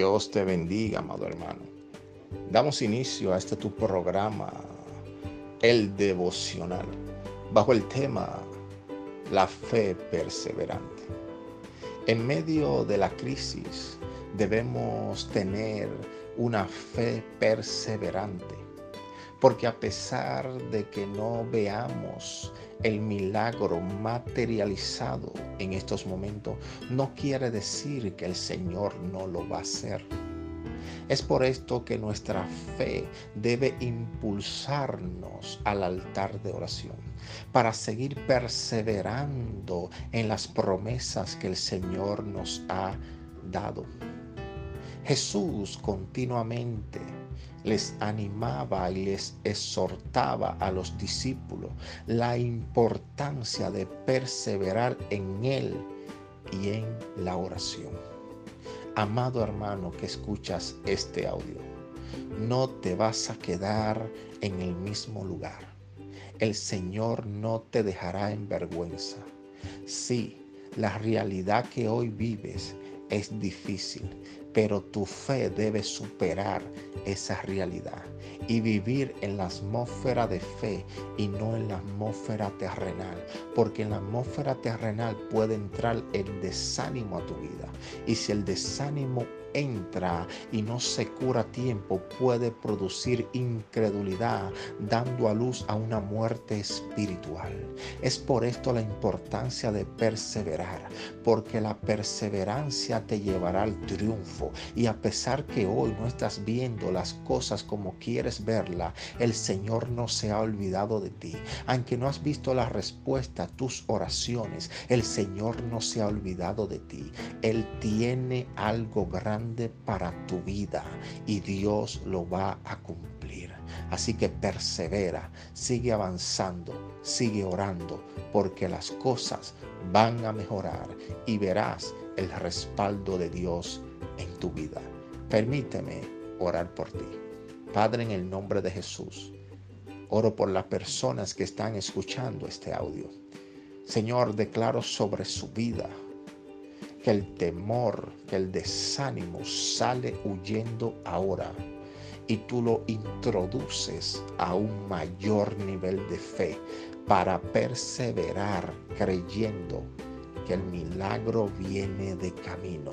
Dios te bendiga, amado hermano. Damos inicio a este tu programa, el devocional, bajo el tema La fe perseverante. En medio de la crisis debemos tener una fe perseverante, porque a pesar de que no veamos el milagro materializado en estos momentos, no quiere decir que el Señor no lo va a hacer. Es por esto que nuestra fe debe impulsarnos al altar de oración para seguir perseverando en las promesas que el Señor nos ha dado. Jesús continuamente les animaba y les exhortaba a los discípulos la importancia de perseverar en Él y en la oración. Amado hermano que escuchas este audio, no te vas a quedar en el mismo lugar. El Señor no te dejará en vergüenza. Sí, la realidad que hoy vives es difícil, pero tu fe debe superar esa realidad y vivir en la atmósfera de fe y no en la atmósfera terrenal, porque en la atmósfera terrenal puede entrar el desánimo a tu vida y si el desánimo entra y no se cura a tiempo, puede producir incredulidad, dando a luz a una muerte espiritual. Es por esto la importancia de perseverar, porque la perseverancia te llevará al triunfo. Y a pesar que hoy no estás viendo las cosas como quieres verla, el Señor no se ha olvidado de ti. Aunque no has visto la respuesta a tus oraciones, el Señor no se ha olvidado de ti. Él tiene algo grande para tu vida y Dios lo va a cumplir. Así que persevera, sigue avanzando, sigue orando, porque las cosas van a mejorar y verás el respaldo de Dios en tu vida. Permíteme orar por ti. Padre, en el nombre de Jesús, oro por las personas que están escuchando este audio. Señor, declaro sobre su vida que el temor, que el desánimo sale huyendo ahora y tú lo introduces a un mayor nivel de fe para perseverar creyendo que el milagro viene de camino.